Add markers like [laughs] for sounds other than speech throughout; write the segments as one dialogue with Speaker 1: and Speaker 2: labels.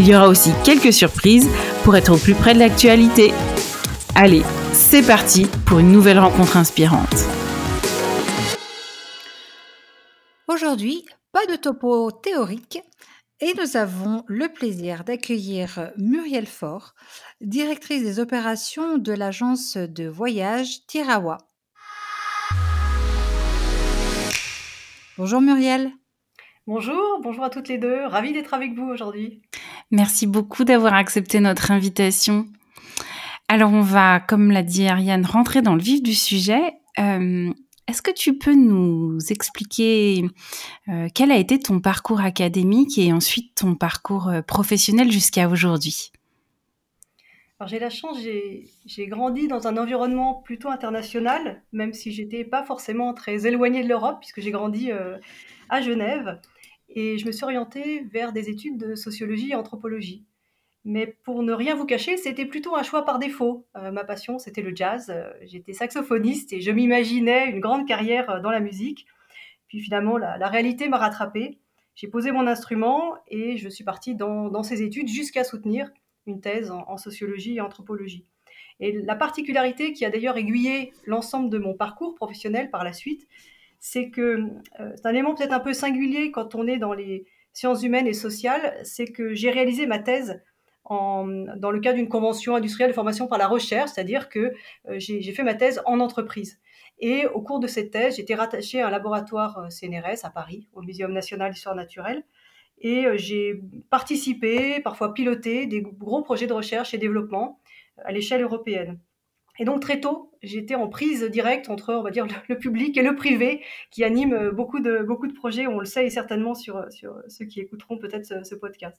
Speaker 1: Il y aura aussi quelques surprises pour être au plus près de l'actualité. Allez, c'est parti pour une nouvelle rencontre inspirante.
Speaker 2: Aujourd'hui, pas de topo théorique et nous avons le plaisir d'accueillir Muriel Faure, directrice des opérations de l'agence de voyage Tirawa. Bonjour Muriel.
Speaker 3: Bonjour, bonjour à toutes les deux. Ravie d'être avec vous aujourd'hui.
Speaker 1: Merci beaucoup d'avoir accepté notre invitation. Alors on va, comme l'a dit Ariane, rentrer dans le vif du sujet. Euh, est-ce que tu peux nous expliquer euh, quel a été ton parcours académique et ensuite ton parcours euh, professionnel jusqu'à aujourd'hui?
Speaker 3: J'ai la chance, j'ai grandi dans un environnement plutôt international, même si j'étais pas forcément très éloignée de l'Europe, puisque j'ai grandi à Genève. Et je me suis orientée vers des études de sociologie et anthropologie. Mais pour ne rien vous cacher, c'était plutôt un choix par défaut. Euh, ma passion, c'était le jazz. Euh, j'étais saxophoniste et je m'imaginais une grande carrière euh, dans la musique. Puis finalement, la, réalité m'a rattrapée. J'ai posé mon instrument et je suis partie dans, ces études jusqu'à soutenir une thèse en, en, sociologie et anthropologie. Et la particularité qui a d'ailleurs aiguillé l'ensemble de mon parcours professionnel par la suite, c'est que euh, c'est un élément peut-être un peu singulier quand on est dans les sciences humaines et sociales, c'est que j'ai réalisé ma thèse dans le cadre d'une convention industrielle de formation par la recherche, c'est-à-dire que euh, j'ai fait ma thèse en entreprise. Et au cours de cette thèse, j'étais rattachée à un laboratoire euh, CNRS à Paris, au Muséum national d'histoire naturelle, et j'ai participé, parfois piloté, des gros projets de recherche et développement à l'échelle européenne. Et donc très tôt, j'étais en prise directe entre, on va dire, le, public et le privé, qui anime euh, beaucoup de, beaucoup de projets, on le sait certainement sur, ceux qui écouteront peut-être ce, podcast.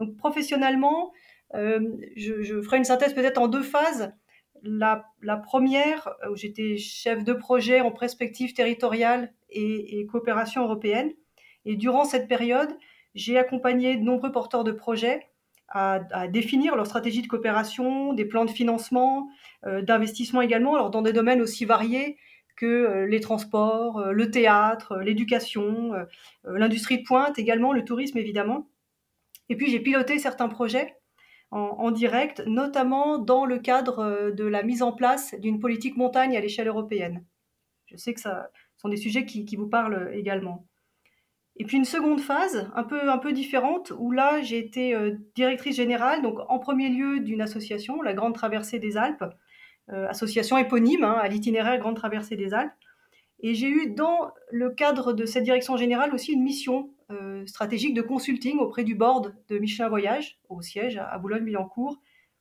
Speaker 3: Donc professionnellement, euh, je, ferai une synthèse peut-être en deux phases. La, première, où j'étais chef de projet en perspective territoriale et coopération européenne. Et durant cette période, j'ai accompagné de nombreux porteurs de projets à, définir leur stratégie de coopération, des plans de financement, euh, d'investissement également, alors dans des domaines aussi variés que euh, les transports, euh, le théâtre, l'éducation, l'industrie de pointe également, le tourisme évidemment. Et puis j'ai piloté certains projets en, direct, notamment dans le cadre de la mise en place d'une politique montagne à l'échelle européenne. Je sais que ce sont des sujets qui vous parlent également. Et puis une seconde phase, un peu, un peu différente, où là j'ai été euh, directrice générale, donc en premier lieu d'une association, la Grande Traversée des Alpes, euh, association éponyme hein, à l'itinéraire Grande Traversée des Alpes. Et j'ai eu dans le cadre de cette direction générale aussi une mission euh, stratégique de consulting auprès du board de Michelin Voyage, au siège à Boulogne-Billancourt,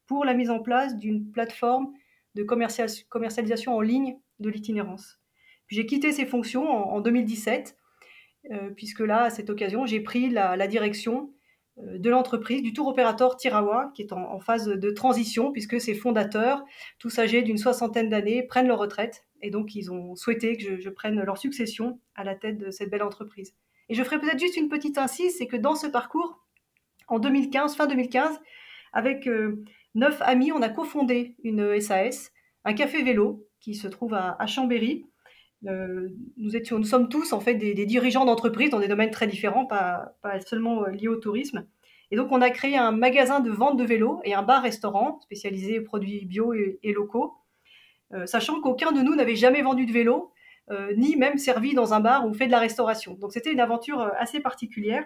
Speaker 3: pour la mise en place d'une plateforme de commercialisation en ligne de l'itinérance. J'ai quitté ces fonctions en 2017 euh, puisque là, à cette occasion, j'ai pris la, direction euh, de l'entreprise, du tour opérateur Tirawa, qui est en, phase de transition, puisque ses fondateurs, tous âgés d'une soixantaine d'années, prennent leur retraite. Et donc, ils ont souhaité que je, prenne leur succession à la tête de cette belle entreprise. Et je ferai peut-être juste une petite incise, c'est que dans ce parcours, en 2015, fin 2015, avec euh, neuf amis, on a cofondé une SAS, un café vélo, qui se trouve à Chambéry, euh, nous, sommes tous en fait des, dirigeants d'entreprises dans des domaines très différents, pas, seulement euh, liés au tourisme. Et donc on a créé un magasin de vente de vélos et un bar-restaurant spécialisé produits bio et, locaux, euh, sachant qu'aucun de nous n'avait jamais vendu de vélo, ni même servi dans un bar ou fait de la restauration. Donc c'était une aventure assez particulière.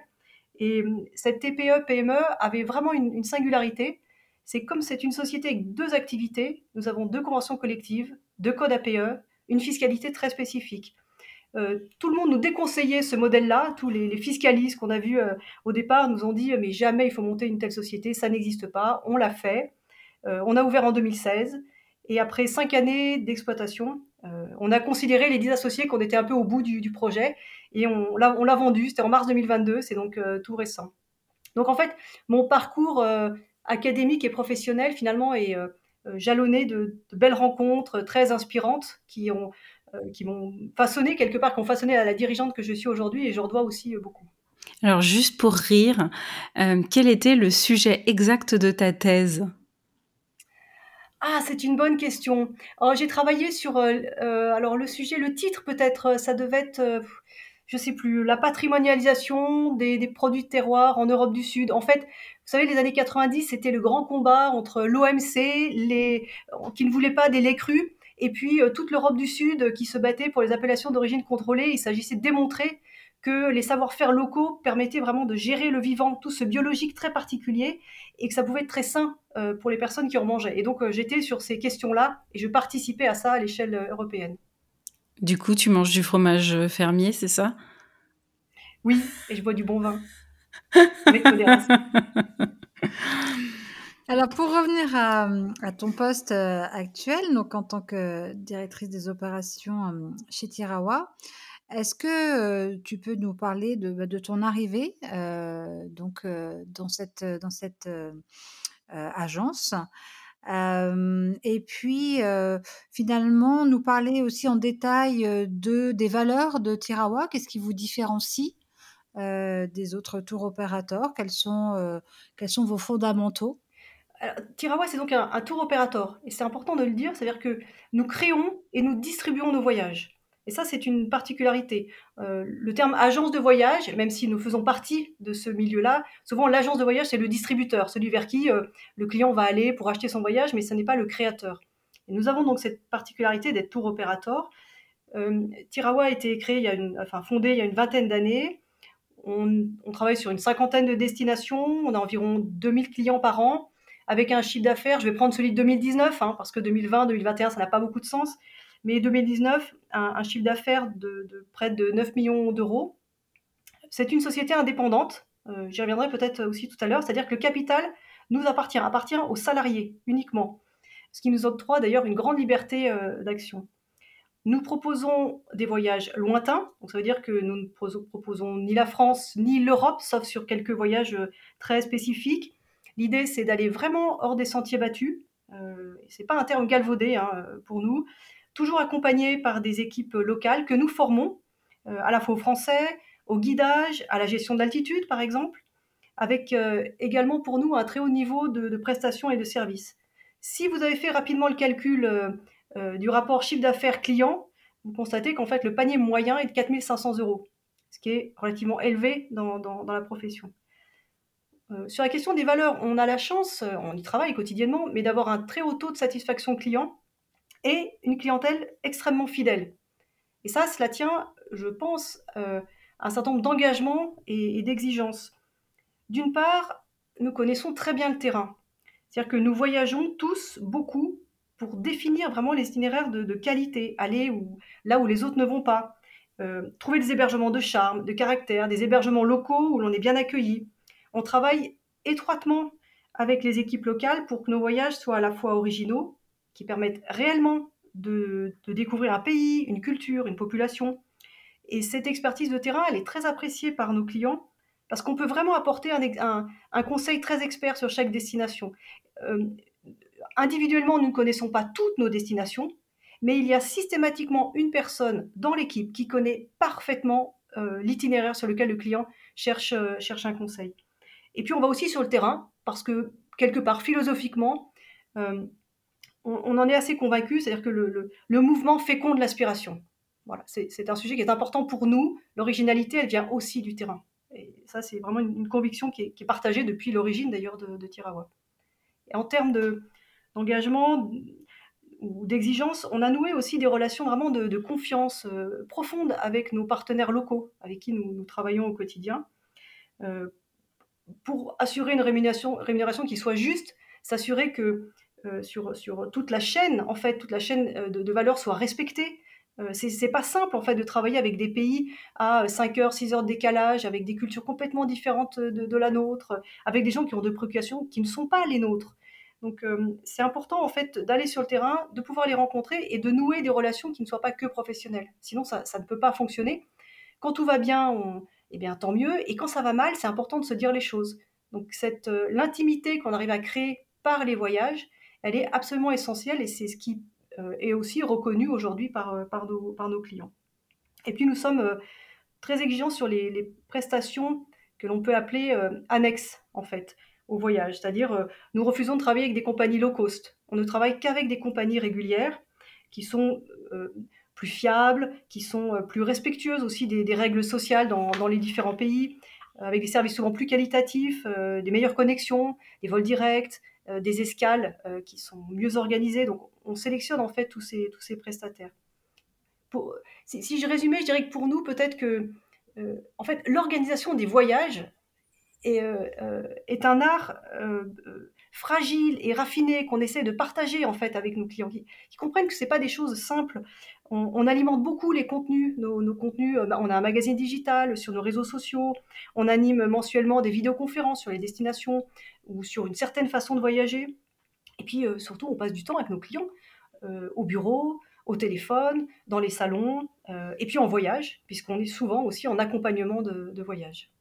Speaker 3: Et cette TPE-PME avait vraiment une, une singularité, c'est comme c'est une société avec deux activités, nous avons deux conventions collectives, deux codes APE, une fiscalité très spécifique. Euh, tout le monde nous déconseillait ce modèle-là. Tous les, fiscalistes qu'on a vus euh, au départ nous ont dit mais jamais il faut monter une telle société, ça n'existe pas. On l'a fait. Euh, on a ouvert en 2016 et après cinq années d'exploitation, on a considéré les dix associés qu'on était un peu au bout du, projet et on, l'a vendu. C'était en mars 2022, c'est donc tout récent. Donc en fait, mon parcours académique et professionnel finalement est jalonné de, de, belles rencontres très inspirantes qui ont euh, qui m'ont façonné quelque part, qui ont façonné à la dirigeante que je suis aujourd'hui et je redois aussi euh, beaucoup.
Speaker 1: Alors juste pour rire, euh, quel était le sujet exact de ta thèse?
Speaker 3: Ah, c'est une bonne question. Oh, j'ai travaillé sur, alors le sujet, le titre peut-être, ça devait être, je sais plus, la patrimonialisation des, produits de terroir en Europe du Sud. En fait, vous savez, les années 90, c'était le grand combat entre l'OMC, qui ne voulaient pas des laits crus, et puis euh, toute l'Europe du Sud qui se battait pour les appellations d'origine contrôlée. Il s'agissait de démontrer que les savoir-faire locaux permettaient vraiment de gérer le vivant, tout ce biologique très particulier, et que ça pouvait être très sain euh, pour les personnes qui en mangeaient. Et donc euh, j'étais sur ces questions-là, et je participais à ça à l'échelle européenne.
Speaker 1: Du coup, tu manges du fromage fermier, c'est ça?
Speaker 3: Oui, et je bois du bon vin. Avec modération. [laughs]
Speaker 2: Alors, pour revenir à, ton poste euh, actuel, donc en tant que directrice des opérations euh, chez Tirawa, est-ce que euh, tu peux nous parler de, bah, ton arrivée donc, dans cette, dans cette agence? Et puis, finalement, nous parler aussi en détail de, des valeurs de Tirawa. Qu'est-ce qui vous différencie des autres tours opérateurs? Quels sont, quels sont vos fondamentaux?
Speaker 3: Tirawa, c'est donc un, tour opérateur. Et c'est important de le dire, c'est-à-dire que nous créons et nous distribuons nos voyages. Et ça, c'est une particularité. Euh, le terme agence de voyage, même si nous faisons partie de ce milieu-là, souvent l'agence de voyage, c'est le distributeur, celui vers qui euh, le client va aller pour acheter son voyage, mais ce n'est pas le créateur. Et nous avons donc cette particularité d'être tour opérateur. Euh, Tirawa a été créé, il y a une, enfin fondé il y a une vingtaine d'années. On, travaille sur une cinquantaine de destinations, on a environ 2000 clients par an avec un chiffre d'affaires, je vais prendre celui de 2019, hein, parce que 2020, 2021, ça n'a pas beaucoup de sens, mais 2019, un, chiffre d'affaires de, près de 9 millions d'euros. C'est une société indépendante, euh, j'y reviendrai peut-être aussi tout à l'heure, c'est-à-dire que le capital nous appartient, appartient aux salariés uniquement, ce qui nous octroie d'ailleurs une grande liberté euh, d'action. Nous proposons des voyages lointains, donc ça veut dire que nous ne proposons ni la France ni l'Europe, sauf sur quelques voyages euh, très spécifiques. L'idée, c'est d'aller vraiment hors des sentiers battus. Euh, c'est pas un terme galvaudé hein, pour nous. Toujours accompagné par des équipes locales que nous formons, euh, à la fois aux Français, au guidage, à la gestion de l'altitude, par exemple, avec euh, également pour nous un très haut niveau de, prestations et de services. Si vous avez fait rapidement le calcul euh, du rapport chiffre d'affaires client, vous constatez qu'en fait le panier moyen est de 4500 euros, ce qui est relativement élevé dans la profession. Sur la question des valeurs, on a la chance, on y travaille quotidiennement, mais d'avoir un très haut taux de satisfaction client et une clientèle extrêmement fidèle. Et ça, cela tient, je pense, euh, à un certain nombre d'engagements et, d'exigences. D'une part, nous connaissons très bien le terrain. C'est-à-dire que nous voyageons tous beaucoup pour définir vraiment les itinéraires de, qualité, aller où, là où les autres ne vont pas, trouver des hébergements de charme, de caractère, des hébergements locaux où l'on est bien accueilli, on travaille étroitement avec les équipes locales pour que nos voyages soient à la fois originaux, qui permettent réellement de, découvrir un pays, une culture, une population. Et cette expertise de terrain, elle est très appréciée par nos clients parce qu'on peut vraiment apporter un, conseil très expert sur chaque destination. Euh, individuellement, nous ne connaissons pas toutes nos destinations, mais il y a systématiquement une personne dans l'équipe qui connaît parfaitement euh, l'itinéraire sur lequel le client cherche, euh, cherche un conseil. Et puis on va aussi sur le terrain, parce que quelque part, philosophiquement, on, en est assez convaincu, c'est-à-dire que le, mouvement féconde l'aspiration. Voilà, c'est un sujet qui est important pour nous. L'originalité, elle vient aussi du terrain. Et ça, c'est vraiment une, conviction qui est, partagée depuis l'origine d'ailleurs de, de, Tirawa. Et en termes d'engagement ou d'exigence, on a noué aussi des relations vraiment de, confiance euh, profonde avec nos partenaires locaux, avec qui nous, travaillons au quotidien. Euh, pour assurer une rémunération, rémunération qui soit juste, s'assurer que sur, sur toute la chaîne, en fait, toute la chaîne de, de valeur soit respectée. Euh, c'est pas simple en fait de travailler avec des pays à 5 heures, 6 heures de décalage, avec des cultures complètement différentes de, la nôtre, avec des gens qui ont des préoccupations qui ne sont pas les nôtres. Donc euh, c'est important en fait d'aller sur le terrain, de pouvoir les rencontrer et de nouer des relations qui ne soient pas que professionnelles. Sinon ça, ne peut pas fonctionner. Quand tout va bien, eh bien tant mieux. Et quand ça va mal, c'est important de se dire les choses. Donc cette euh, l'intimité qu'on arrive à créer par les voyages, elle est absolument essentielle et c'est ce qui euh, est aussi reconnu aujourd'hui par, euh, par, nos, clients. Et puis nous sommes euh, très exigeants sur les, prestations que l'on peut appeler annexes en fait au voyage. C'est-à-dire, nous refusons de travailler avec des compagnies low cost. On ne travaille qu'avec des compagnies régulières qui sont plus fiables, qui sont plus respectueuses aussi des, règles sociales dans, les différents pays, avec des services souvent plus qualitatifs, des meilleures connexions, des vols directs, des escales qui sont mieux organisées. Donc, on sélectionne en fait tous ces, tous ces prestataires. Si, je résumais, je dirais que pour nous, peut-être que euh, en fait, l'organisation des voyages est, euh, euh, un art fragile et raffiné qu'on essaie de partager en fait avec nos clients, qui, comprennent que c'est pas des choses simples. On, alimente beaucoup les contenus, nos, contenus. Bah, on a un magazine digital sur nos réseaux sociaux. On anime mensuellement des vidéoconférences sur les destinations ou sur une certaine façon de voyager. Et puis surtout, on passe du temps avec nos clients. Euh, au bureau, au téléphone, dans les salons, euh, et puis en voyage, puisqu'on est souvent aussi en accompagnement de, voyage.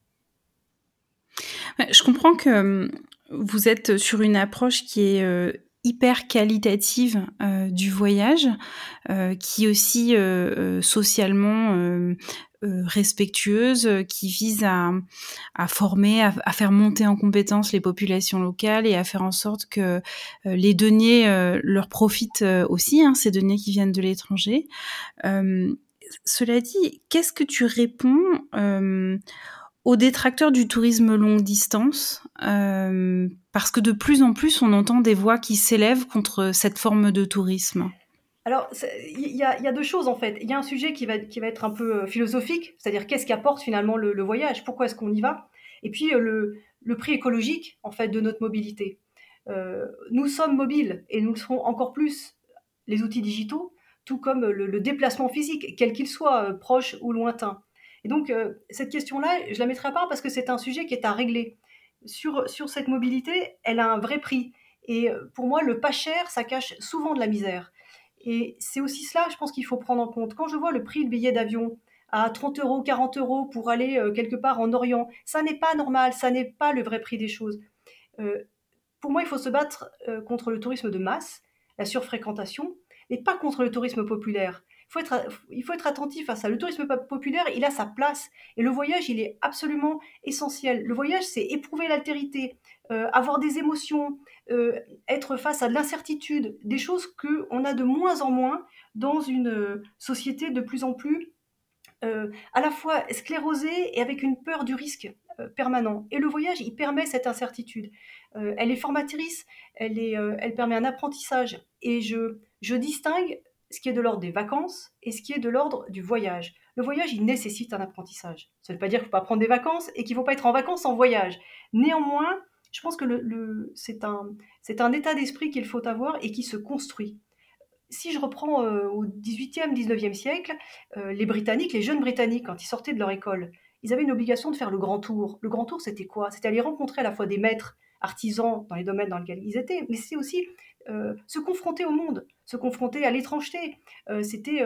Speaker 1: Je comprends que vous êtes sur une approche qui est euh, hyper qualitative du voyage, qui aussi socialement euh, respectueuse euh, qui vise à, à former, à, faire monter en compétence les populations locales et à faire en sorte que euh, les deniers leur profitent aussi, hein, ces deniers qui viennent de l'étranger. cela dit, qu'est-ce que tu réponds aux détracteurs du tourisme longue distance, parce que de plus en plus on entend des voix qui s'élèvent contre cette forme de tourisme?
Speaker 3: Alors, il y, a deux choses en fait. Il y a un sujet qui va, qui va être un peu euh, philosophique, c'est-à-dire qu'est-ce qu'apporte finalement le, voyage, pourquoi est-ce qu'on y va, et puis euh, le, le, prix écologique en fait de notre mobilité. Euh, nous sommes mobiles et nous le serons encore plus les outils digitaux, tout comme le, déplacement physique, quel qu'il soit, proche ou lointain. Et donc, cette question-là, je la mettrai pas parce que c'est un sujet qui est à régler. Sur, sur cette mobilité, elle a un vrai prix. Et pour moi, le pas cher, ça cache souvent de la misère. Et c'est aussi cela, je pense qu'il faut prendre en compte. Quand je vois le prix du billet d'avion à 30 euros, 40 euros pour aller euh, quelque part en Orient, ça n'est pas normal, ça n'est pas le vrai prix des choses. Euh, pour moi, il faut se battre euh, contre le tourisme de masse, la surfréquentation, et pas contre le tourisme populaire. Il faut, être, attentif à ça. Le tourisme populaire, il a sa place. Et le voyage, il est absolument essentiel. Le voyage, c'est éprouver l'altérité, avoir des émotions, euh, être face à de l'incertitude, des choses qu'on a de moins en moins dans une euh, société de plus en plus euh, à la fois sclérosée et avec une peur du risque permanent. Et le voyage, il permet cette incertitude. elle est formatrice, elle, est, elle permet un apprentissage. Et je, je distingue ce qui est de l'ordre des vacances et ce qui est de l'ordre du voyage. Le voyage, il nécessite un apprentissage. Ça ne veut pas dire qu'il ne faut pas prendre des vacances et qu'il ne faut pas être en vacances en voyage. Néanmoins, je pense que c'est un, un, état d'esprit qu'il faut avoir et qui se construit. Si je reprends euh, au 18e, 19e siècle, euh, les Britanniques, les jeunes Britanniques, quand ils sortaient de leur école, ils avaient une obligation de faire le grand tour. Le grand tour, c'était quoi? C'était aller rencontrer à la fois des maîtres, artisans dans les domaines dans lesquels ils étaient, mais c'est aussi euh, se confronter au monde, se confronter à l'étrangeté. c'était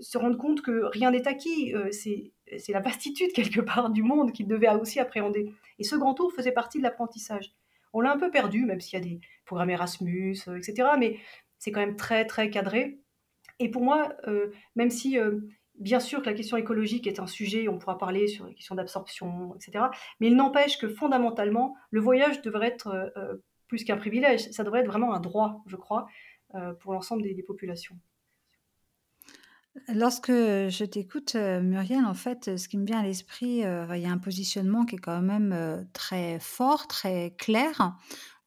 Speaker 3: se rendre compte que rien n'est acquis. c'est la vastitude [laughs] quelque part du monde qu'il devait aussi appréhender. Et ce grand tour faisait partie de l'apprentissage. On l'a un peu perdu, même s'il y a des programmes Erasmus, euh, etc. Mais c'est quand même très, très cadré. Et pour moi, euh, même si, euh, bien sûr, que la question écologique est un sujet, on pourra parler sur les questions d'absorption, etc. Mais il n'empêche que fondamentalement, le voyage devrait être plus qu'un privilège. Ça devrait être vraiment un droit, je crois, pour l'ensemble des populations.
Speaker 2: Lorsque je t'écoute, euh, Muriel, en fait, ce qui me vient à l'esprit, euh, il y a un positionnement qui est quand même euh, très fort, très clair,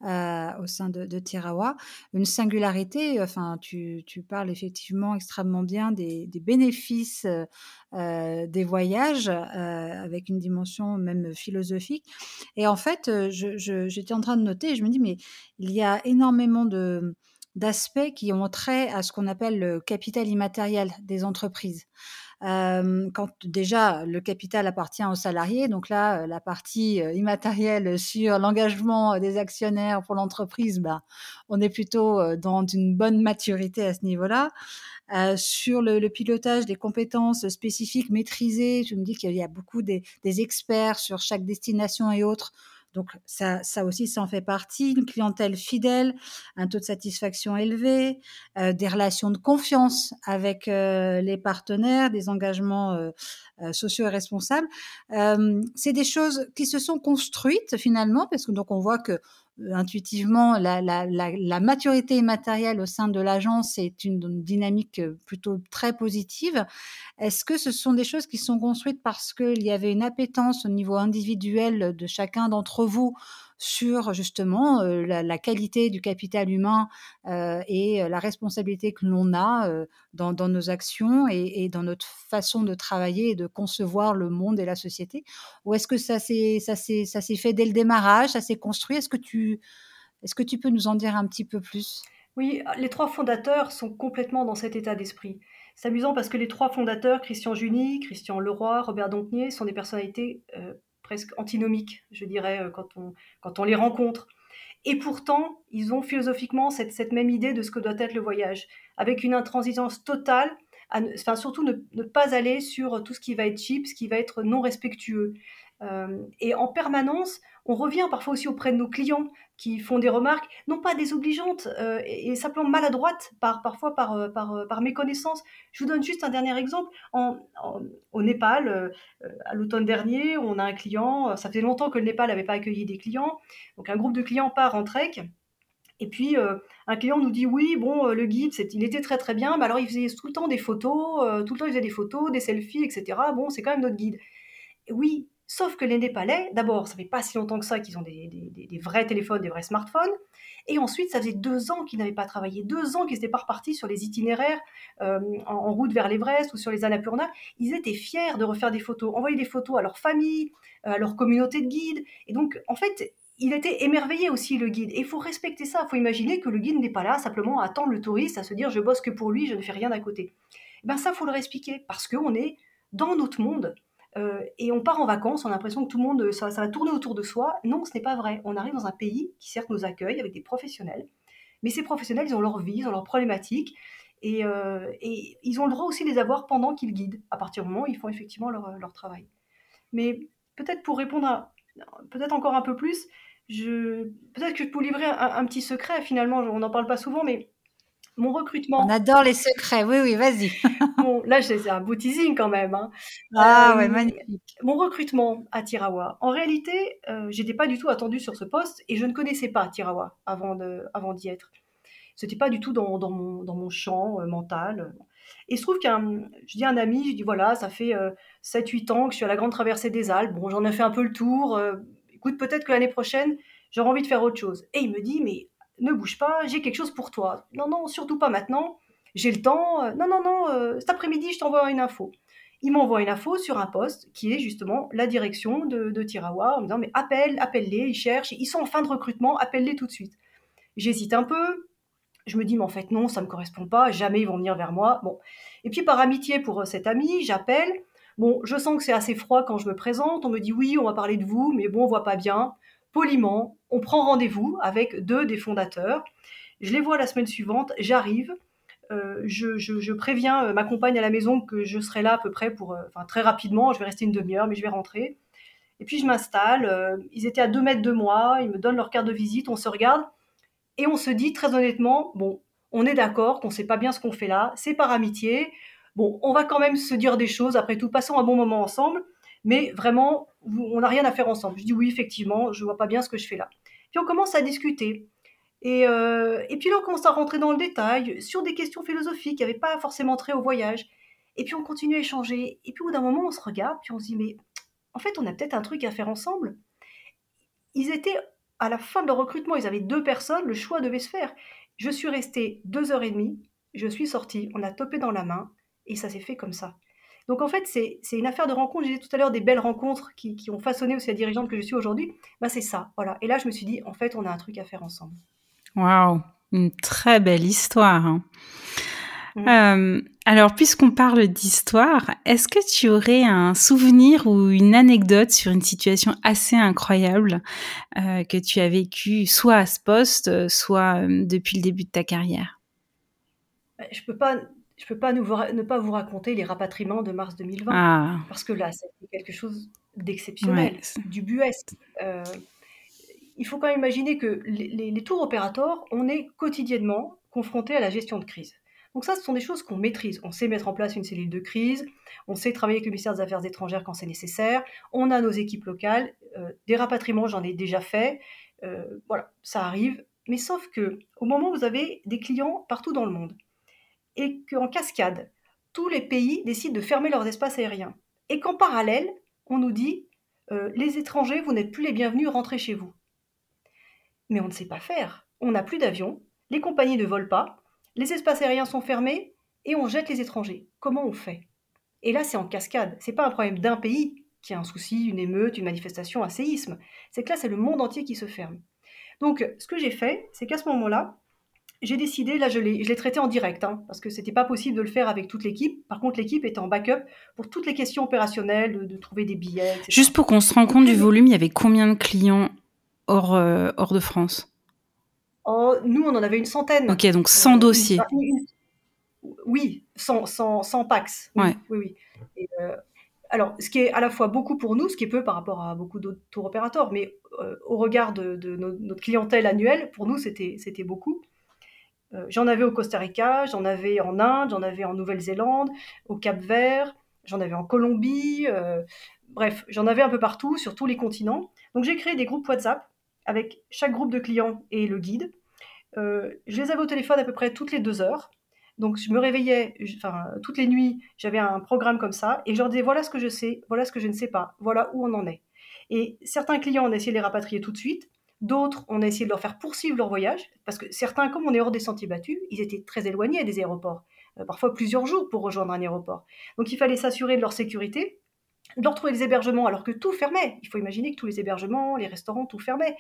Speaker 2: euh, au sein de, de, Tirawa. Une singularité, enfin, tu, tu, parles effectivement extrêmement bien des, des bénéfices euh, des voyages, euh, avec une dimension même philosophique. Et en fait, j'étais je, je, en train de noter, je me dis, mais il y a énormément de d'aspects qui ont trait à ce qu'on appelle le capital immatériel des entreprises. Euh, quand déjà le capital appartient aux salariés, donc là, euh, la partie euh, immatérielle sur l'engagement des actionnaires pour l'entreprise, bah, on est plutôt dans une bonne maturité à ce niveau-là. Euh, sur le, le, pilotage des compétences spécifiques maîtrisées, je me dis qu'il y a beaucoup des, des experts sur chaque destination et autres donc ça, ça aussi, ça en fait partie. Une clientèle fidèle, un taux de satisfaction élevé, euh, des relations de confiance avec euh, les partenaires, des engagements euh, sociaux et responsables. C'est des choses qui se sont construites finalement, parce que donc on voit que intuitivement, la, maturité immatérielle au sein de l'agence est une, dynamique plutôt très positive. Est-ce que ce sont des choses qui sont construites parce qu'il y avait une appétence au niveau individuel de chacun d'entre vous sur justement la, qualité du capital humain et la responsabilité que l'on a dans, nos actions et, dans notre façon de travailler et de concevoir le monde et la société? Ou est-ce que ça s'est fait dès le démarrage, ça s'est construit? Est-ce que, tu, est que tu peux nous en dire un petit peu plus?
Speaker 3: Oui, les trois fondateurs sont complètement dans cet état d'esprit. C'est amusant parce que les trois fondateurs, Christian Juny, Christian Leroy, Robert Dontnier, sont des personnalités presque antinomiques, je dirais, euh, quand on, quand on les rencontre. Et pourtant, ils ont philosophiquement cette, cette, même idée de ce que doit être le voyage, avec une intransigeance totale, enfin surtout ne, ne, pas aller sur tout ce qui va être cheap, ce qui va être non respectueux. Euh, et en permanence, on revient parfois aussi auprès de nos clients qui font des remarques, non pas désobligeantes, euh, et, simplement maladroites, par, parfois par, euh, par, méconnaissance. Je vous donne juste un dernier exemple. En, au Népal, à l'automne dernier, on a un client, ça fait longtemps que le Népal n'avait pas accueilli des clients, donc un groupe de clients part en trek, et puis un client nous dit oui, bon, le guide, il était très très bien, mais alors il faisait tout le temps des photos, tout le temps il faisait des photos, des selfies, etc. Bon, c'est quand même notre guide. Oui, Sauf que les Népalais, d'abord, ça fait pas si longtemps que ça qu'ils ont des, vrais téléphones, des vrais smartphones. Et ensuite, ça faisait deux ans qu'ils n'avaient pas travaillé, deux ans qu'ils n'étaient pas repartis sur les itinéraires euh, en, route vers l'Everest ou sur les Annapurna. Ils étaient fiers de refaire des photos, envoyer des photos à leur famille, à leur communauté de guides. Et donc, en fait, il était émerveillé aussi, le guide. Et il faut respecter ça. Il faut imaginer que le guide n'est pas là simplement à attendre le touriste, à se dire je bosse que pour lui, je ne fais rien à côté. Et eh ben ça, faut le expliquer parce qu'on est dans notre monde euh, et on part en vacances, on a l'impression que tout le monde, ça, ça, va tourner autour de soi. Non, ce n'est pas vrai. On arrive dans un pays qui certes nous accueille avec des professionnels, mais ces professionnels, ils ont leur vie, ils ont leurs problématiques, et, euh, ils ont le droit aussi de les avoir pendant qu'ils guident, à partir du moment où ils font effectivement leur, travail. Mais peut-être pour répondre à, peut-être encore un peu plus, peut-être que je peux vous livrer un, un, petit secret, finalement, on n'en parle pas souvent, mais mon recrutement.
Speaker 2: On adore les secrets, oui, oui, vas-y. [laughs]
Speaker 3: bon, là, c'est un beau teasing quand même. Hein.
Speaker 2: Ah euh, ouais, magnifique.
Speaker 3: Mon recrutement à Tirawa. En réalité, euh, j'étais pas du tout attendue sur ce poste et je ne connaissais pas Tirawa avant de, avant d'y être. C'était pas du tout dans, dans, mon, dans mon champ euh, mental. Et il se trouve qu'un, je dis à un ami, je dis voilà, ça fait euh, 7-8 ans que je suis à la grande traversée des Alpes. Bon, j'en ai fait un peu le tour. Euh, écoute, peut-être que l'année prochaine, j'aurai envie de faire autre chose. Et il me dit, mais ne bouge pas, j'ai quelque chose pour toi. Non, non, surtout pas maintenant. J'ai le temps. Euh, non, non, non, euh, cet après-midi, je t'envoie une info. Il m'envoie une info sur un poste qui est justement la direction de, Tirawa en me disant mais appelle, appelle-les, ils cherchent, ils sont en fin de recrutement, appelle-les tout de suite. J'hésite un peu. Je me dis mais en fait non, ça me correspond pas, jamais ils vont venir vers moi. Bon. Et puis par amitié pour euh, cet ami, j'appelle. Bon, je sens que c'est assez froid quand je me présente. On me dit oui, on va parler de vous, mais bon, on voit pas bien poliment, on prend rendez-vous avec deux des fondateurs. Je les vois la semaine suivante, j'arrive, euh, je, préviens euh, ma compagne à la maison que je serai là à peu près pour, euh, enfin très rapidement, je vais rester une demi-heure, mais je vais rentrer. Et puis je m'installe, ils étaient à deux mètres de moi, ils me donnent leur carte de visite, on se regarde, et on se dit très honnêtement, bon, on est d'accord qu'on ne sait pas bien ce qu'on fait là, c'est par amitié, bon, on va quand même se dire des choses, après tout, passons un bon moment ensemble, mais vraiment, on n'a rien à faire ensemble. Je dis oui, effectivement, je vois pas bien ce que je fais là. Puis on commence à discuter. Et, euh, puis là, on commence à rentrer dans le détail sur des questions philosophiques qui n'avaient pas forcément trait au voyage. Et puis on continue à échanger. Et puis au bout d'un moment, on se regarde, puis on se dit, mais en fait, on a peut-être un truc à faire ensemble. Ils étaient à la fin de leur recrutement, ils avaient deux personnes, le choix devait se faire. Je suis restée deux heures et demie, je suis sortie, on a topé dans la main, et ça s'est fait comme ça. Donc en fait, c'est une affaire de rencontre. J'ai dit tout à l'heure des belles rencontres qui, qui, ont façonné aussi la dirigeante que je suis aujourd'hui. Bah, c'est ça, voilà. Et là, je me suis dit, en fait, on a un truc à faire ensemble.
Speaker 1: Waouh, une très belle histoire. Hein. Mm. Euh, alors, puisqu'on parle d'histoire, est-ce que tu aurais un souvenir ou une anecdote sur une situation assez incroyable euh, que tu as vécue, soit à ce poste, soit euh, depuis le début de ta carrière?
Speaker 3: Bah, Je peux pas je ne peux pas ne pas vous raconter les rapatriements de mars 2020, ah. parce que là, c'est quelque chose d'exceptionnel, du buesque. Euh, il faut quand même imaginer que les, les, tours opérateurs, on est quotidiennement confrontés à la gestion de crise. Donc ça, ce sont des choses qu'on maîtrise. On sait mettre en place une cellule de crise, on sait travailler avec le ministère des Affaires étrangères quand c'est nécessaire, on a nos équipes locales, euh, des rapatriements, j'en ai déjà fait, euh, voilà, ça arrive. Mais sauf que au moment où vous avez des clients partout dans le monde, et qu'en cascade, tous les pays décident de fermer leurs espaces aériens. Et qu'en parallèle, on nous dit euh, les étrangers, vous n'êtes plus les bienvenus, rentrez chez vous. Mais on ne sait pas faire. On n'a plus d'avions, les compagnies ne volent pas, les espaces aériens sont fermés et on jette les étrangers. Comment on fait? Et là, c'est en cascade. C'est pas un problème d'un pays qui a un souci, une émeute, une manifestation, un séisme. C'est que là, c'est le monde entier qui se ferme. Donc, ce que j'ai fait, c'est qu'à ce moment-là, j'ai décidé, là je l'ai traité en direct, hein, parce que c'était pas possible de le faire avec toute l'équipe. Par contre, l'équipe était en backup pour toutes les questions opérationnelles, de, trouver des billets. Etc.
Speaker 1: Juste pour qu'on se rende compte du volume, il y avait combien de clients hors, euh, hors de France?
Speaker 3: Oh, Nous, on en avait une centaine.
Speaker 1: Ok, donc 100 euh, dossiers.
Speaker 3: oui, 100, 100, 100 PAX. Oui, oui. oui. Euh, alors, ce qui est à la fois beaucoup pour nous, ce qui est peu par rapport à beaucoup d'autres tour opérateurs, mais au regard de, de, notre clientèle annuelle, pour nous, c'était beaucoup. Euh, j'en avais au Costa Rica, j'en avais en Inde, j'en avais en Nouvelle-Zélande, au Cap-Vert, j'en avais en Colombie, euh, bref, j'en avais un peu partout, sur tous les continents. Donc j'ai créé des groupes WhatsApp avec chaque groupe de clients et le guide. Euh, je les avais au téléphone à peu près toutes les deux heures. Donc je me réveillais, enfin toutes les nuits, j'avais un programme comme ça et je leur disais voilà ce que je sais, voilà ce que je ne sais pas, voilà où on en est. Et certains clients, on a essayé de les rapatrier tout de suite. D'autres, on a essayé de leur faire poursuivre leur voyage, parce que certains, comme on est hors des sentiers battus, ils étaient très éloignés des aéroports, euh, parfois plusieurs jours pour rejoindre un aéroport. Donc il fallait s'assurer de leur sécurité, de leur trouver des hébergements alors que tout fermait. Il faut imaginer que tous les hébergements, les restaurants, tout fermait.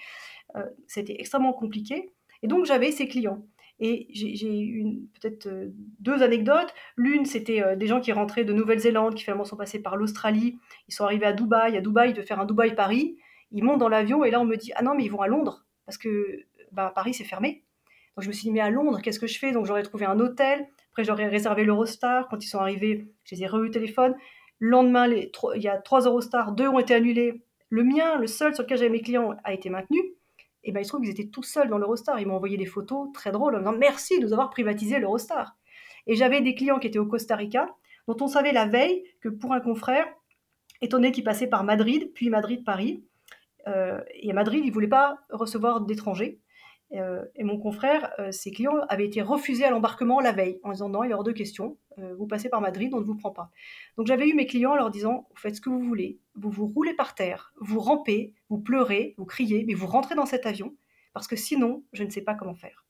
Speaker 3: Euh, c'était extrêmement compliqué. Et donc j'avais ces clients. Et j'ai eu peut-être euh, deux anecdotes. L'une, c'était des gens qui rentraient de Nouvelle-Zélande, qui finalement sont passés par l'Australie. Ils sont arrivés à Dubaï. À Dubaï, de faire un Dubaï-Paris ils montent dans l'avion et là on me dit ah non mais ils vont à Londres parce que bah, Paris c'est fermé. Donc je me suis dit mais à Londres qu'est-ce que je fais? Donc j'aurais trouvé un hôtel. Après j'aurais réservé l'Eurostar. Quand ils sont arrivés, je les ai re téléphone. Le lendemain, il y a trois Eurostars, deux ont été annulés. Le mien, le seul sur lequel j'avais mes clients, a été maintenu. Et ben il se trouve qu'ils étaient tout seuls dans l'Eurostar. Ils m'ont envoyé des photos très drôles en disant merci de nous avoir privatisé l'Eurostar. Et j'avais des clients qui étaient au Costa Rica, dont on savait la veille que pour un confrère, étant donné qu'il passait par Madrid, puis Madrid-Paris, et à Madrid, ils ne voulaient pas recevoir d'étrangers. Euh, et mon confrère, euh, ses clients avaient été refusés à l'embarquement la veille en disant non, il a hors de question, vous passez par Madrid, on ne vous prend pas. Donc j'avais eu mes clients en leur disant vous faites ce que vous voulez, vous vous roulez par terre, vous rampez, vous pleurez, vous criez, mais vous rentrez dans cet avion parce que sinon, je ne sais pas comment faire.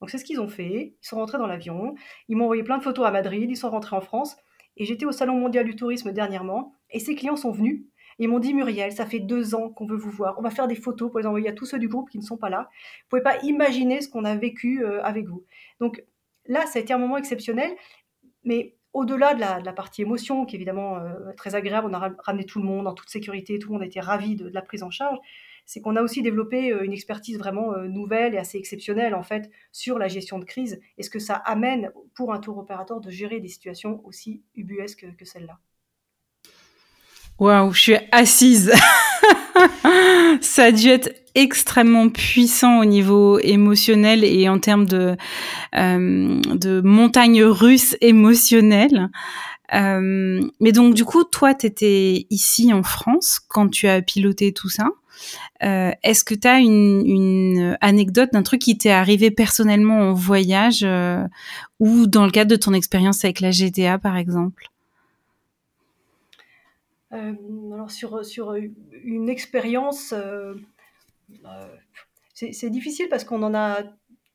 Speaker 3: Donc c'est ce qu'ils ont fait, ils sont rentrés dans l'avion, ils m'ont envoyé plein de photos à Madrid, ils sont rentrés en France, et j'étais au Salon mondial du tourisme dernièrement, et ces clients sont venus ils m'ont dit Muriel, ça fait deux ans qu'on veut vous voir. On va faire des photos pour les envoyer à tous ceux du groupe qui ne sont pas là. Vous pouvez pas imaginer ce qu'on a vécu euh, avec vous. Donc là, ça a été un moment exceptionnel, mais au-delà de la, partie émotion, qui est évidemment euh, très agréable, on a ramené tout le monde en toute sécurité, tout le monde était ravi de, la prise en charge, c'est qu'on a aussi développé euh, une expertise vraiment nouvelle et assez exceptionnelle en fait sur la gestion de crise et ce que ça amène pour un tour opérateur de gérer des situations aussi ubuesques que celle-là.
Speaker 1: Waouh, je suis assise. [laughs] ça a dû être extrêmement puissant au niveau émotionnel et en termes de, euh, de montagne russe émotionnelle. Euh, mais donc du coup, toi, tu étais ici en France quand tu as piloté tout ça. Euh, Est-ce que tu as une, une, anecdote d'un truc qui t'est arrivé personnellement en voyage ou dans le cadre de ton expérience avec la GTA, par exemple?
Speaker 3: Alors sur, sur une expérience, euh, c'est difficile parce qu'on en a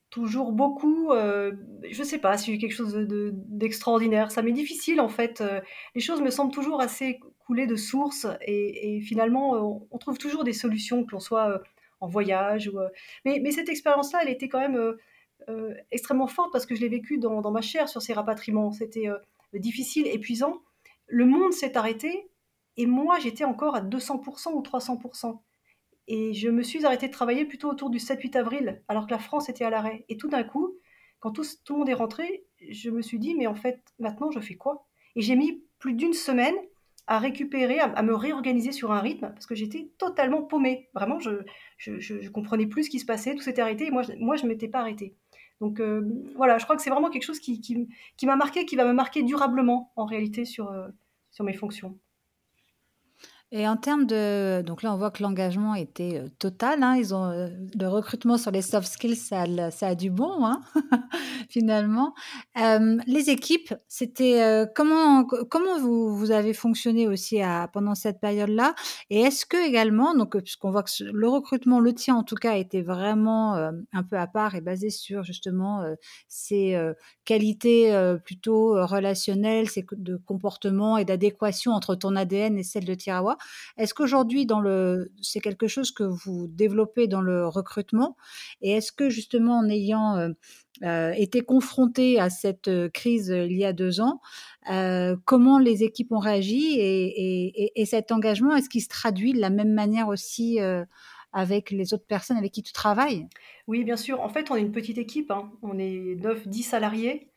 Speaker 3: toujours beaucoup. Euh, je ne sais pas si j'ai quelque chose d'extraordinaire. ça m'est difficile en fait. Euh, les choses me semblent toujours assez coulées de source et, finalement on, trouve toujours des solutions, que l'on soit en voyage. Ou, mais, cette expérience-là, elle était quand même extrêmement forte parce que je l'ai vécue dans, ma chair sur ces rapatriements. C'était difficile, épuisant. Le monde s'est arrêté et moi j'étais encore à 200% ou 300%. Et je me suis arrêtée de travailler plutôt autour du 7-8 avril, alors que la France était à l'arrêt. Et tout d'un coup, quand tout, tout, le monde est rentré, je me suis dit, mais en fait, maintenant, je fais quoi? Et j'ai mis plus d'une semaine à récupérer, à, me réorganiser sur un rythme, parce que j'étais totalement paumée. Vraiment, je, je, comprenais plus ce qui se passait, tout s'était arrêté, et moi, je, ne m'étais pas arrêtée. Donc euh, voilà, je crois que c'est vraiment quelque chose qui, m'a marqué, qui va me marquer durablement, en réalité, sur, euh, sur mes fonctions.
Speaker 2: Et en termes de donc là, on voit que l'engagement était, euh, total, hein. Ils ont, euh, le recrutement sur les soft skills, ça ça a du bon, hein, [laughs] finalement. les équipes, c'était, euh, comment comment vous vous avez fonctionné aussi à pendant cette période-là? Et est-ce que également donc, puisqu'on voit que le recrutement, le tien en tout cas, était vraiment, un peu à part et basé sur justement, ces, qualités, plutôt, relationnelles, ces de comportement et d'adéquation entre ton ADN et celle de Tirawa. Est-ce qu'aujourd'hui, c'est quelque chose que vous développez dans le recrutement? Et est-ce que justement, en ayant euh, euh, été confronté à cette euh, crise il y a deux ans, comment les équipes ont réagi et, cet engagement, est-ce qu'il se traduit de la même manière aussi avec les autres personnes avec qui tu travailles?
Speaker 3: Oui, bien sûr. En fait, on est une petite équipe. Hein. On est 9-10 salariés.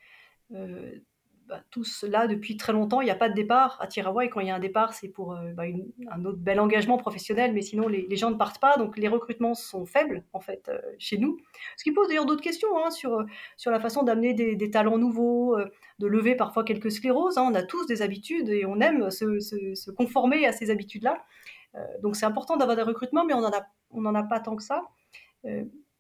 Speaker 3: Bah, tous là depuis très longtemps. Il n'y a pas de départ à Tirawa et quand il y a un départ, c'est pour euh, bah, un autre bel engagement professionnel, mais sinon les, gens ne partent pas, donc les recrutements sont faibles en fait euh, chez nous. Ce qui pose d'ailleurs d'autres questions hein, sur, euh, sur la façon d'amener des, talents nouveaux, de lever parfois quelques scléroses. Hein. On a tous des habitudes et on aime se, conformer à ces habitudes-là. donc c'est important d'avoir des recrutements, mais on n'en a, a pas tant que ça.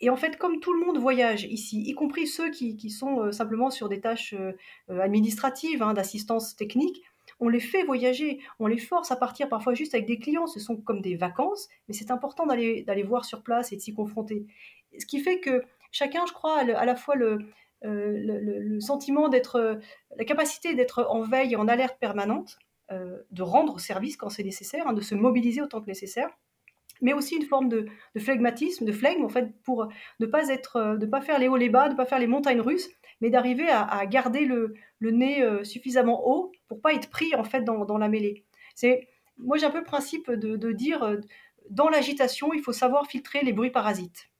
Speaker 3: Et en fait, comme tout le monde voyage ici, y compris ceux qui, sont euh, simplement sur des tâches euh, euh, administratives, hein, d'assistance technique, on les fait voyager, on les force à partir parfois juste avec des clients, ce sont comme des vacances, mais c'est important d'aller voir sur place et de s'y confronter. Ce qui fait que chacun, je crois, a à la fois le, sentiment d'être, la capacité d'être en veille et en alerte permanente, de rendre service quand c'est nécessaire, hein, de se mobiliser autant que nécessaire, mais aussi une forme de, de, flegmatisme, de flegme, en fait, pour ne pas, être, euh, ne pas faire les hauts, les bas, ne pas faire les montagnes russes, mais d'arriver à, garder le, le, nez euh, suffisamment haut pour pas être pris, en fait, dans, dans la mêlée. C'est, moi, j'ai un peu le principe de, de dire, euh, dans l'agitation, il faut savoir filtrer les bruits parasites.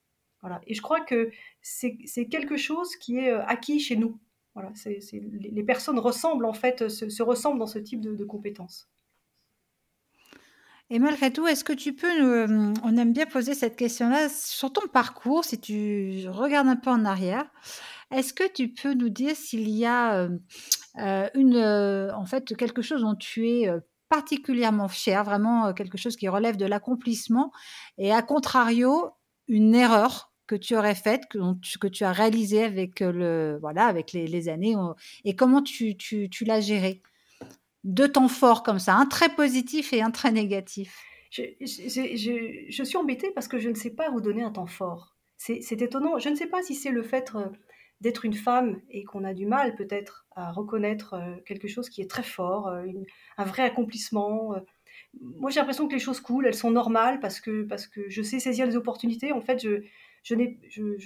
Speaker 3: Voilà. Et je crois que c'est, quelque chose qui est acquis chez nous. Voilà. C'est, les personnes ressemblent, en fait, se, se ressemblent dans ce type de, de compétences.
Speaker 2: Et malgré tout, est-ce que tu peux nous, on aime bien poser cette question-là sur ton parcours, si tu regardes un peu en arrière. Est-ce que tu peux nous dire s'il y a euh, une, en fait, quelque chose dont tu es particulièrement fier, vraiment quelque chose qui relève de l'accomplissement, et à contrario, une erreur que tu aurais faite, que, que tu as réalisée avec le, voilà, avec les, années, et comment tu, tu, tu l'as gérée? Deux temps forts comme ça, un très positif et un très négatif
Speaker 3: je, suis embêtée parce que je ne sais pas vous donner un temps fort. C'est étonnant. Je ne sais pas si c'est le fait euh, d'être une femme et qu'on a du mal peut-être à reconnaître euh, quelque chose qui est très fort, euh, un vrai accomplissement. Moi, j'ai l'impression que les choses coulent, elles sont normales parce que, parce que je sais saisir les opportunités. En fait, je, je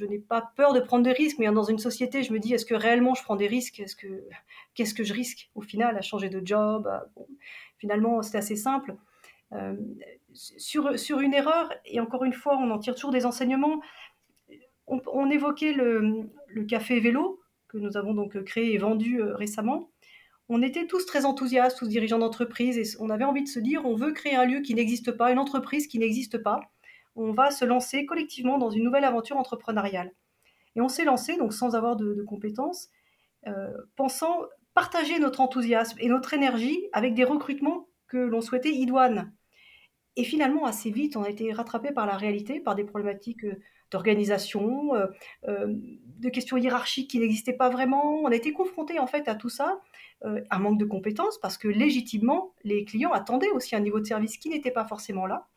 Speaker 3: n'ai, pas peur de prendre des risques, mais dans une société, je me dis, est-ce que réellement je prends des risques? Est-ce que, Qu'est-ce que je risque au final à changer de job Finalement, c'est assez simple. Euh, sur, une erreur, et encore une fois, on en tire toujours des enseignements, on, évoquait le, le, café vélo que nous avons donc créé et vendu euh, récemment. On était tous très enthousiastes, tous dirigeants d'entreprise, et on avait envie de se dire, on veut créer un lieu qui n'existe pas, une entreprise qui n'existe pas on va se lancer collectivement dans une nouvelle aventure entrepreneuriale. Et on s'est lancé, donc sans avoir de, compétences, euh, pensant partager notre enthousiasme et notre énergie avec des recrutements que l'on souhaitait idoines. Et finalement, assez vite, on a été rattrapé par la réalité, par des problématiques euh, d'organisation, euh, de questions hiérarchiques qui n'existaient pas vraiment. On a été confronté en fait à tout ça, un manque de compétences, parce que légitimement, les clients attendaient aussi un niveau de service qui n'était pas forcément là.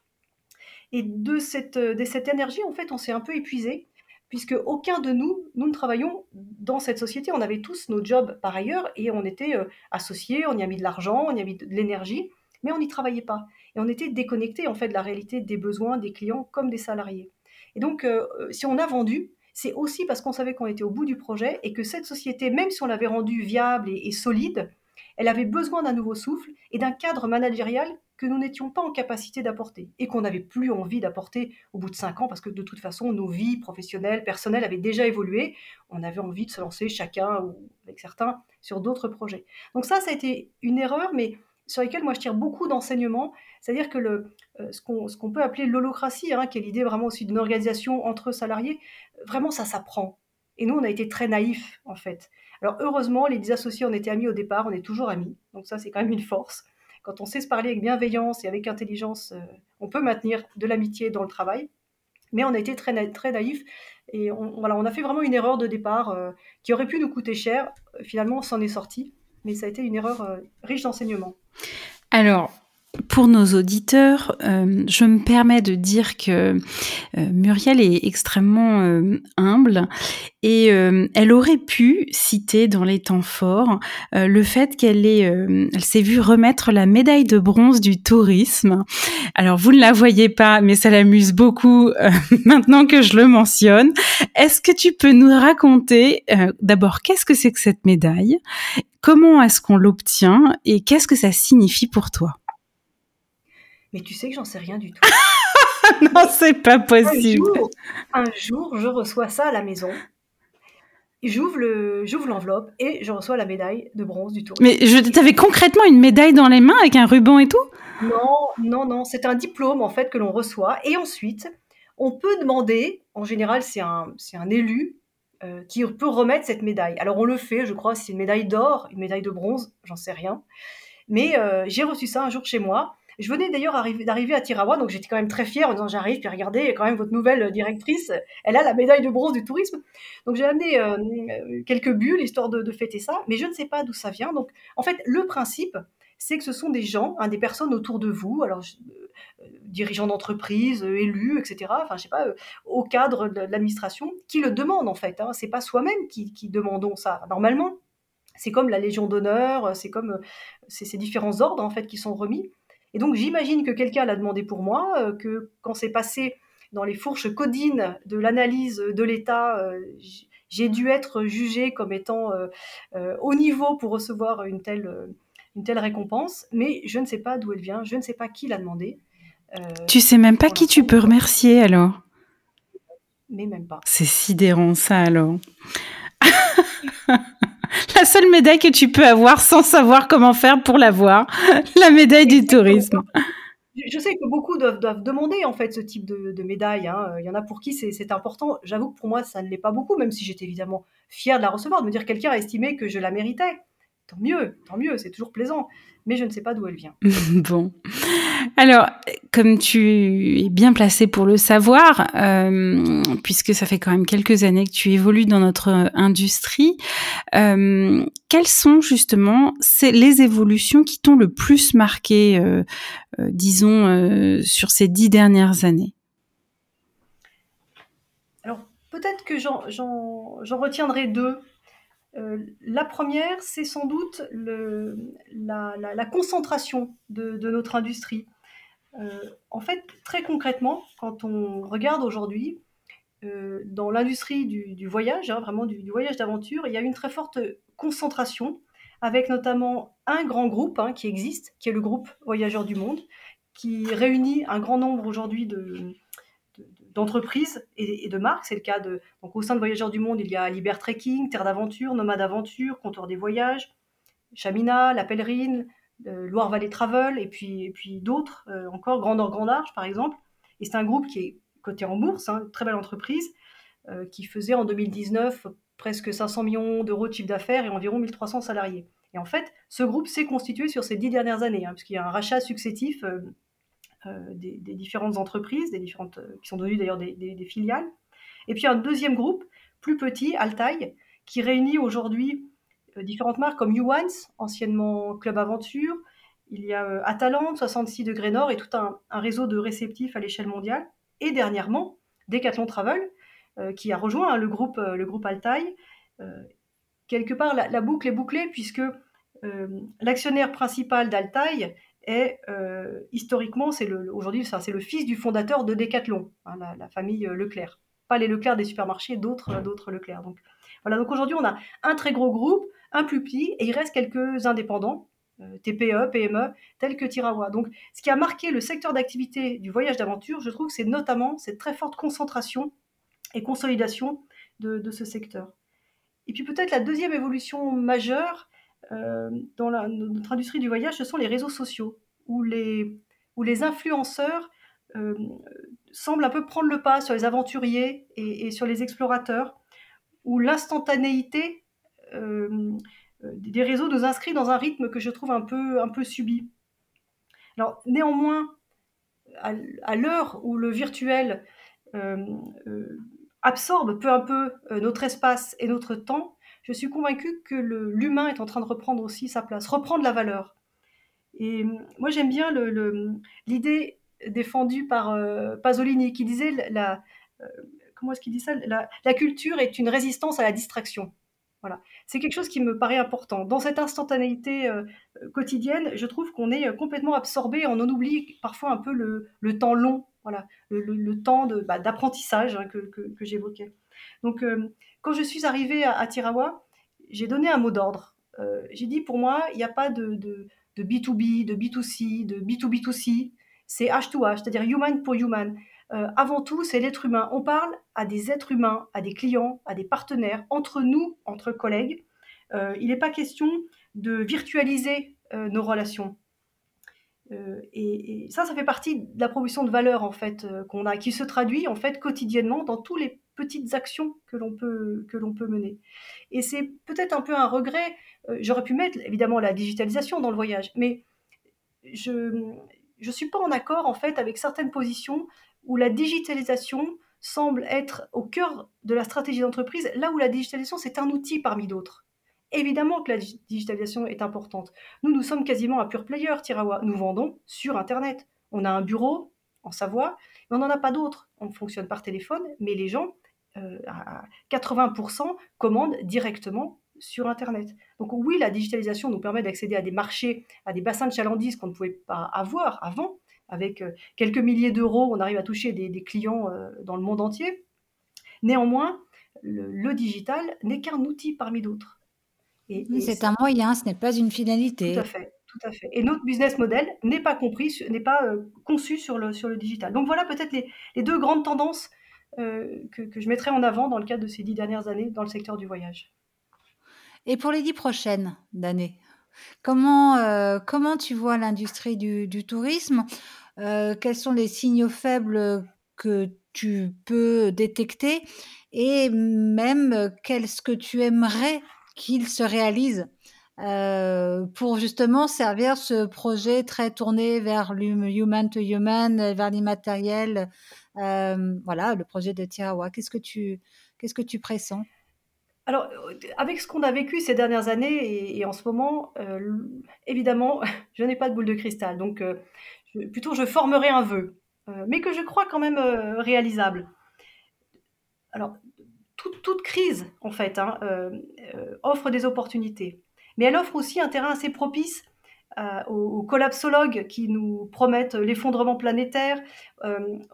Speaker 3: Et de cette, de cette énergie, en fait, on s'est un peu épuisé puisque aucun de nous, nous ne travaillons dans cette société. On avait tous nos jobs par ailleurs et on était euh, associés, on y a mis de l'argent, on y a mis de l'énergie, mais on n'y travaillait pas. Et on était déconnecté en fait de la réalité des besoins des clients comme des salariés. Et donc, euh, si on a vendu, c'est aussi parce qu'on savait qu'on était au bout du projet et que cette société, même si on l'avait rendue viable et solide, elle avait besoin d'un nouveau souffle et d'un cadre managérial que nous n'étions pas en capacité d'apporter et qu'on n'avait plus envie d'apporter au bout de cinq ans parce que de toute façon, nos vies professionnelles, personnelles avaient déjà évolué. On avait envie de se lancer chacun ou avec certains sur d'autres projets. Donc ça, ça a été une erreur, mais sur laquelle moi je tire beaucoup d'enseignements. C'est-à-dire que le, euh, ce qu'on peut appeler l'holocratie, hein, qui est l'idée vraiment aussi d'une organisation entre salariés, vraiment ça s'apprend. Et nous, on a été très naïfs, en fait. Alors, heureusement, les associés, on était amis au départ, on est toujours amis. Donc, ça, c'est quand même une force. Quand on sait se parler avec bienveillance et avec intelligence, euh, on peut maintenir de l'amitié dans le travail. Mais on a été très, très naïfs et on, voilà, on a fait vraiment une erreur de départ euh, qui aurait pu nous coûter cher. Finalement, on s'en est sorti, mais ça a été une erreur euh, riche d'enseignements.
Speaker 1: Alors, pour nos auditeurs, euh, je me permets de dire que euh, Muriel est extrêmement euh, humble et elle aurait pu citer dans les temps forts le fait qu'elle est, elle s'est vue remettre la médaille de bronze du tourisme. Alors vous ne la voyez pas, mais ça l'amuse beaucoup [laughs] maintenant que je le mentionne. Est-ce que tu peux nous raconter d'abord qu'est-ce que c'est que cette médaille, comment est-ce qu'on l'obtient? Et qu'est-ce que ça signifie pour toi?
Speaker 3: Mais tu sais que j'en sais rien du tout. [laughs]
Speaker 1: non, c'est pas possible.
Speaker 3: Un jour, je reçois ça à la maison. J'ouvre le, j'ouvre l'enveloppe et je reçois la médaille de bronze du tour.
Speaker 1: Mais je t'avais concrètement une médaille dans les mains avec un ruban et tout?
Speaker 3: Non, non, non. C'est un diplôme en fait que l'on reçoit et ensuite on peut demander. En général, c'est un, c'est un élu euh, qui peut remettre cette médaille. Alors on le fait, je crois, c'est une médaille d'or, une médaille de bronze, j'en sais rien. Mais euh, j'ai reçu ça un jour chez moi je venais d'ailleurs d'arriver à Tirawa, donc j'étais quand même très fière en disant j'arrive, puis regardez, quand même votre nouvelle directrice, elle a la médaille de bronze du tourisme. Donc j'ai amené euh, quelques bulles histoire de, fêter ça, mais je ne sais pas d'où ça vient. Donc en fait, le principe, c'est que ce sont des gens, hein, des personnes autour de vous, alors euh, dirigeants d'entreprise, euh, élus, etc. Enfin, je sais pas, au cadre de l'administration, qui le demandent en fait. Hein. C'est pas soi-même qui, qui demandons ça. Normalement, c'est comme la Légion d'honneur, c'est comme ces différents ordres en fait qui sont remis. Et donc j'imagine que quelqu'un l'a demandé pour moi, euh, que quand c'est passé dans les fourches codines de l'analyse de l'État, euh, j'ai dû être jugé comme étant euh, au niveau pour recevoir une telle, une telle récompense, mais je ne sais pas d'où elle vient, je ne sais pas qui l'a demandé.
Speaker 1: tu sais même pas qui tu peux remercier alors?
Speaker 3: Mais même pas.
Speaker 1: C'est sidérant ça alors. [laughs] la seule médaille que tu peux avoir sans savoir comment faire pour l'avoir, [laughs] la médaille du tourisme.
Speaker 3: Je sais que beaucoup doivent, demander en fait ce type de, médaille. Hein. Il y en a pour qui c'est important. J'avoue que pour moi, ça ne l'est pas beaucoup, même si j'étais évidemment fière de la recevoir, de me dire quelqu'un a estimé que je la méritais. Tant mieux, tant mieux, c'est toujours plaisant mais je ne sais pas d'où elle vient. [laughs]
Speaker 1: bon. Alors, comme tu es bien placé pour le savoir, euh, puisque ça fait quand même quelques années que tu évolues dans notre industrie, euh, quelles sont justement les évolutions qui t'ont le plus marqué, euh, disons, sur ces dix dernières années?
Speaker 3: Alors, peut-être que j'en retiendrai deux. Euh, la première, c'est sans doute la, concentration de, notre industrie. Euh, en fait, très concrètement, quand on regarde aujourd'hui, euh, dans l'industrie du, voyage, hein, vraiment du, voyage d'aventure, il y a une très forte concentration, avec notamment un grand groupe hein, qui existe, qui est le groupe Voyageurs du Monde, qui réunit un grand nombre aujourd'hui de, d'entreprises et, de marques. C'est le cas de. Donc, au sein de Voyageurs du Monde, il y a Liber Trekking, Terre d'Aventure, Nomade Aventure, Comptoir des Voyages, Chamina, La Pèlerine, euh, Loire-Vallée Travel, et puis, et puis d'autres euh, encore, Grand Nord, Grand Large, par exemple. Et c'est un groupe qui est coté en bourse, hein, très belle entreprise, euh, qui faisait en 2019 presque 500 millions d'euros de chiffre d'affaires et environ 1300 salariés. Et en fait, ce groupe s'est constitué sur ces dix dernières années, hein, puisqu'il y a un rachat successif euh, des, différentes entreprises, des différentes, euh, qui sont devenues d'ailleurs des, filiales. Et puis un deuxième groupe, plus petit, Altaï, qui réunit aujourd'hui euh, différentes marques comme Uwans, anciennement Club Aventure. il y a Atalante, 66 degrés nord et tout un, réseau de réceptifs à l'échelle mondiale. Et dernièrement, Decathlon Travel, qui a rejoint hein, le, groupe, le groupe Altaï. quelque part, la, boucle est bouclée puisque l'actionnaire principal d'Altaï est historiquement, c'est le, aujourd'hui, c'est le fils du fondateur de Decathlon, hein, la, famille Leclerc. Pas les Leclerc des supermarchés, d'autres, d'autres Leclerc. Donc voilà. Donc aujourd'hui, on a un très gros groupe, un plus petit, et il reste quelques indépendants euh, TPE, PME, tels que Tirawa. Donc, ce qui a marqué le secteur d'activité du voyage d'aventure, je trouve, c'est notamment cette très forte concentration et consolidation de, ce secteur. Et puis peut-être la deuxième évolution majeure euh, dans notre industrie du voyage, ce sont les réseaux sociaux, où les, influenceurs euh, semblent un peu prendre le pas sur les aventuriers et, sur les explorateurs, où l'instantanéité euh, des réseaux nous inscrits dans un rythme que je trouve un peu, un subi. Alors, néanmoins, à, l'heure où le virtuel absorbe peu à peu notre espace et notre temps, je suis convaincue que l'humain est en train de reprendre aussi sa place, reprendre la valeur. Et moi, j'aime bien l'idée défendue par Pasolini, qui disait la, comment est-ce qu'il dit ça? La, culture est une résistance à la distraction. Voilà. C'est quelque chose qui me paraît important. Dans cette instantanéité euh, quotidienne, je trouve qu'on est euh, complètement absorbé, on en oublie parfois un peu le, temps long, voilà, le, temps bah, d'apprentissage hein, que, j'évoquais. Donc, euh, quand je suis arrivée à, Tirawa, j'ai donné un mot d'ordre. j'ai dit, pour moi, il n'y a pas de, de, de B2B, de B2C, de B2B2C, c'est H2H, c'est-à-dire human pour human. Euh, avant tout, c'est l'être humain. On parle à des êtres humains, à des clients, à des partenaires, entre nous, entre collègues. Euh, il n'est pas question de virtualiser euh, nos relations. Et, ça, ça fait partie de la proposition de valeur en fait qu'on a, qui se traduit en fait quotidiennement dans toutes les petites actions que l'on peut que l'on peut mener. Et c'est peut-être un peu un regret. J'aurais pu mettre évidemment la digitalisation dans le voyage, mais je je suis pas en accord en fait avec certaines positions où la digitalisation semble être au cœur de la stratégie d'entreprise, là où la digitalisation, c'est un outil parmi d'autres. Évidemment que la digitalisation est importante. Nous, nous sommes quasiment un pure player, Tirawa. Nous vendons sur Internet. On a un bureau en Savoie, mais on n'en a pas d'autres. On fonctionne par téléphone, mais les gens, euh, à 80%, commandent directement sur Internet. Donc oui, la digitalisation nous permet d'accéder à des marchés, à des bassins de chalandise qu'on ne pouvait pas avoir avant, avec euh, quelques milliers d'euros, on arrive à toucher des, clients euh, dans le monde entier. Néanmoins, le, digital n'est qu'un outil parmi d'autres.
Speaker 2: c'est un moyen, ce n'est pas une finalité.
Speaker 3: Tout à fait. Tout à fait. Et notre business model n'est pas compris, n'est pas euh, conçu sur le, sur le digital. Donc voilà peut-être les, deux grandes tendances que, que, je mettrai en avant dans le cadre de ces dix dernières années dans le secteur du voyage.
Speaker 2: Et pour les dix prochaines années, comment, comment tu vois l'industrie du, tourisme? Euh, quels sont les signaux faibles que tu peux détecter? Et même qu'est-ce que tu aimerais qu'il se réalise euh, pour justement servir ce projet très tourné vers l'human to human, vers l'immatériel. Voilà, le projet de Tirawa. Qu'est-ce que tu, qu'est-ce que tu pressens?
Speaker 3: Alors, avec ce qu'on a vécu ces dernières années et, en ce moment, évidemment, [laughs] je n'ai pas de boule de cristal. Donc, plutôt je formerai un vœu, mais que je crois quand même réalisable. Alors, toute, crise, en fait, hein, offre des opportunités, mais elle offre aussi un terrain assez propice aux, collapsologues qui nous promettent l'effondrement planétaire,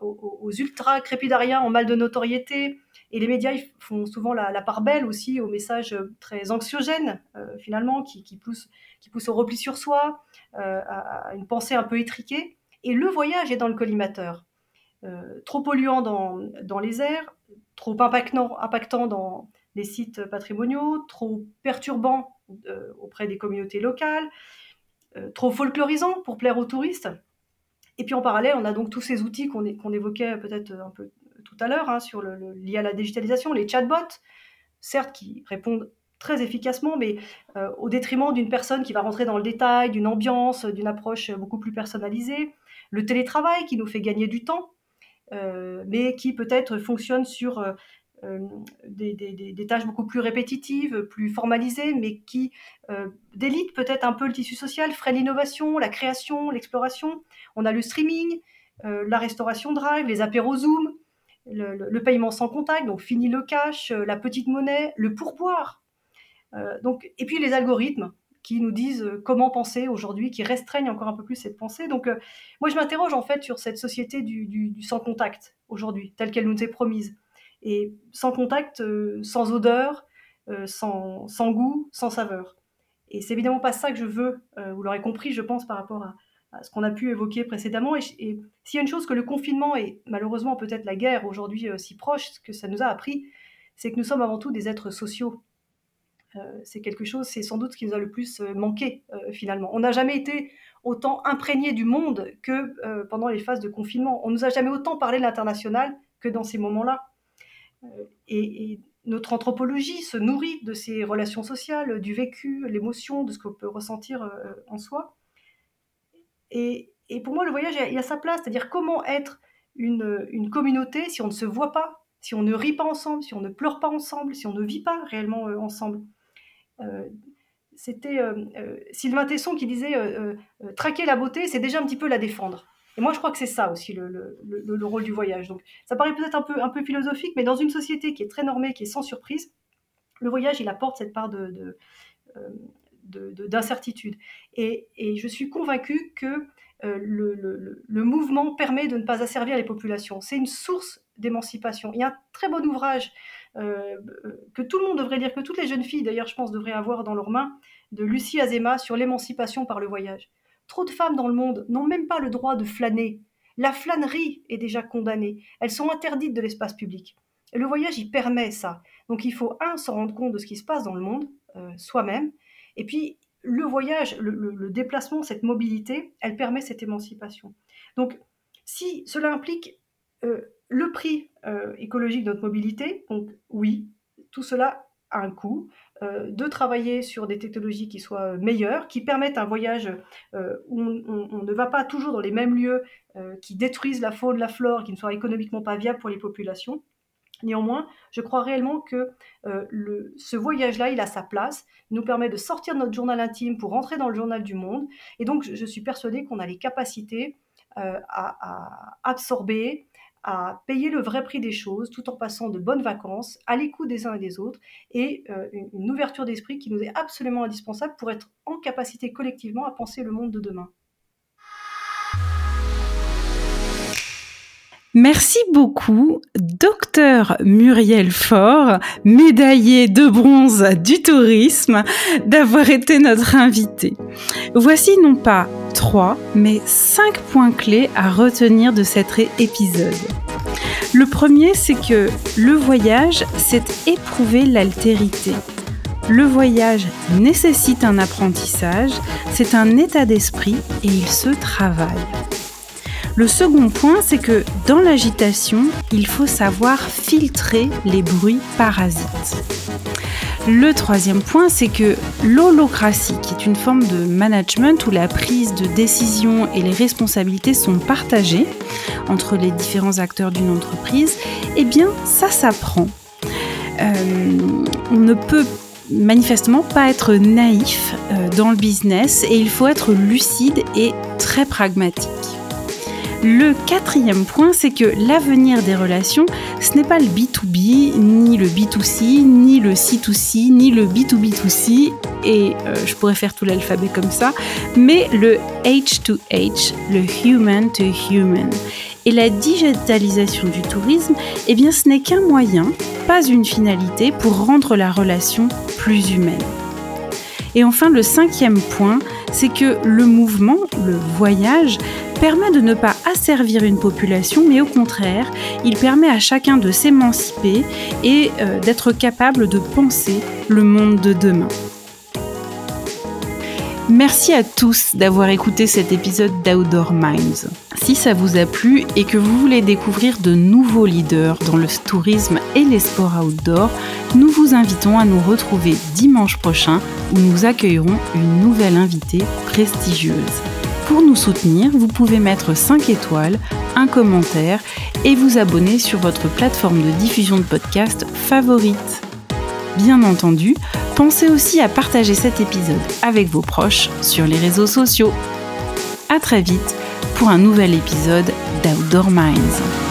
Speaker 3: aux, ultra-crépidariens en mal de notoriété, et les médias font souvent la, part belle aussi aux messages très anxiogènes, finalement, qui, poussent, qui poussent au repli sur soi, euh, à, une pensée un peu étriquée. Et le voyage est dans le collimateur. Euh, trop polluant dans, les airs, trop impactant, dans les sites patrimoniaux, trop perturbant euh, auprès des communautés locales, trop folklorisant pour plaire aux touristes. Et puis en parallèle, on a donc tous ces outils qu'on évoquait peut-être un peu tout à l'heure, hein, sur le, lié à la digitalisation, les chatbots, certes qui répondent très efficacement, mais euh, au détriment d'une personne qui va rentrer dans le détail, d'une ambiance, d'une approche beaucoup plus personnalisée. Le télétravail qui nous fait gagner du temps, euh, mais qui peut-être fonctionne sur euh, des, tâches beaucoup plus répétitives, plus formalisées, mais qui délitent peut-être un peu le tissu social, freinent l'innovation, la création, l'exploration. On a le streaming, la restauration drive, les apéros Zoom, le, paiement sans contact, donc fini le cash, la petite monnaie, le pourboire. donc, et puis les algorithmes qui nous disent euh, comment penser aujourd'hui, qui restreignent encore un peu plus cette pensée. Donc, euh, moi, je m'interroge en fait sur cette société du, sans contact aujourd'hui, telle qu'elle nous est promise. Et sans contact, euh, sans odeur, sans, sans, goût, sans saveur. Et c'est évidemment pas ça que je veux, vous l'aurez compris, je pense, par rapport à, ce qu'on a pu évoquer précédemment. Et, et s'il y a une chose que le confinement et malheureusement peut-être la guerre aujourd'hui si proche, ce que ça nous a appris, c'est que nous sommes avant tout des êtres sociaux euh, c'est quelque chose, c'est sans doute ce qui nous a le plus euh, manqué euh, finalement. On n'a jamais été autant imprégné du monde que pendant les phases de confinement. On nous a jamais autant parlé de l'international que dans ces moments-là. Et, notre anthropologie se nourrit de ces relations sociales, du vécu, l'émotion, de ce qu'on peut ressentir en soi. Et, pour moi, le voyage, il y a sa place, c'est-à-dire comment être une, communauté si on ne se voit pas, si on ne rit pas ensemble, si on ne pleure pas ensemble, si on ne vit pas réellement ensemble. Euh, c'était euh, euh, Sylvain Tesson qui disait traquer la beauté, c'est déjà un petit peu la défendre. Et moi, je crois que c'est ça aussi le, rôle du voyage. Donc, ça paraît peut-être un peu, un peu philosophique, mais dans une société qui est très normée, qui est sans surprise, le voyage, il apporte cette part de, d'incertitude. Et, je suis convaincue que le, le, mouvement permet de ne pas asservir les populations. C'est une source d'émancipation. Il y a un très bon ouvrage euh, que tout le monde devrait lire, que toutes les jeunes filles d'ailleurs, je pense, devraient avoir dans leurs mains, de Lucie Azema sur l'émancipation par le voyage. Trop de femmes dans le monde n'ont même pas le droit de flâner. La flânerie est déjà condamnée. Elles sont interdites de l'espace public. Et le voyage, il permet ça. Donc il faut, un, se rendre compte de ce qui se passe dans le monde, euh, soi-même, et puis le voyage, le, déplacement, cette mobilité, elle permet cette émancipation. Donc si cela implique euh, le prix euh, écologique de notre mobilité, donc oui, tout cela a un coût. Euh, de travailler sur des technologies qui soient meilleures, qui permettent un voyage euh, où on, ne va pas toujours dans les mêmes lieux, qui détruisent la faune, la flore, qui ne soient économiquement pas viables pour les populations. Néanmoins, je crois réellement que ce voyage-là, il a sa place, il nous permet de sortir de notre journal intime pour rentrer dans le journal du monde. Et donc, je, suis persuadée qu'on a les capacités à, absorber, à payer le vrai prix des choses tout en passant de bonnes vacances, à l'écoute des uns et des autres, et euh, une, ouverture d'esprit qui nous est absolument indispensable pour être en capacité collectivement à penser le monde de demain.
Speaker 1: Merci beaucoup, docteur Muriel Faure, médaillée de bronze du tourisme, d'avoir été notre invité. Voici non pas trois, mais cinq points clés à retenir de cet épisode. Le premier, c'est que le voyage, c'est éprouver l'altérité. Le voyage nécessite un apprentissage, c'est un état d'esprit et il se travaille. Le second point, c'est que dans l'agitation, il faut savoir filtrer les bruits parasites. Le troisième point, c'est que l'holocratie, qui est une forme de management où la prise de décision et les responsabilités sont partagées entre les différents acteurs d'une entreprise, eh bien, ça s'apprend. Euh, on ne peut manifestement pas être naïf euh, dans le business et il faut être lucide et très pragmatique. Le quatrième point, c'est que l'avenir des relations, ce n'est pas le B2B, ni le B2C, ni le C2C, ni le B2B2C, et euh, je pourrais faire tout l'alphabet comme ça, mais le H2H, le human to human. Et la digitalisation du tourisme, eh bien ce n'est qu'un moyen, pas une finalité, pour rendre la relation plus humaine. Et enfin, le cinquième point, c'est que le mouvement, le voyage, permet de ne pas asservir une population, mais au contraire, il permet à chacun de s'émanciper et euh, d'être capable de penser le monde de demain. Merci à tous d'avoir écouté cet épisode d'Outdoor Minds. Si ça vous a plu et que vous voulez découvrir de nouveaux leaders dans le tourisme et les sports outdoor, nous vous invitons à nous retrouver dimanche prochain où nous accueillerons une nouvelle invitée prestigieuse. Pour nous soutenir, vous pouvez mettre 5 étoiles, un commentaire et vous abonner sur votre plateforme de diffusion de podcast favorite. Bien entendu, pensez aussi à partager cet épisode avec vos proches sur les réseaux sociaux. A très vite pour un nouvel épisode d'Outdoor Minds.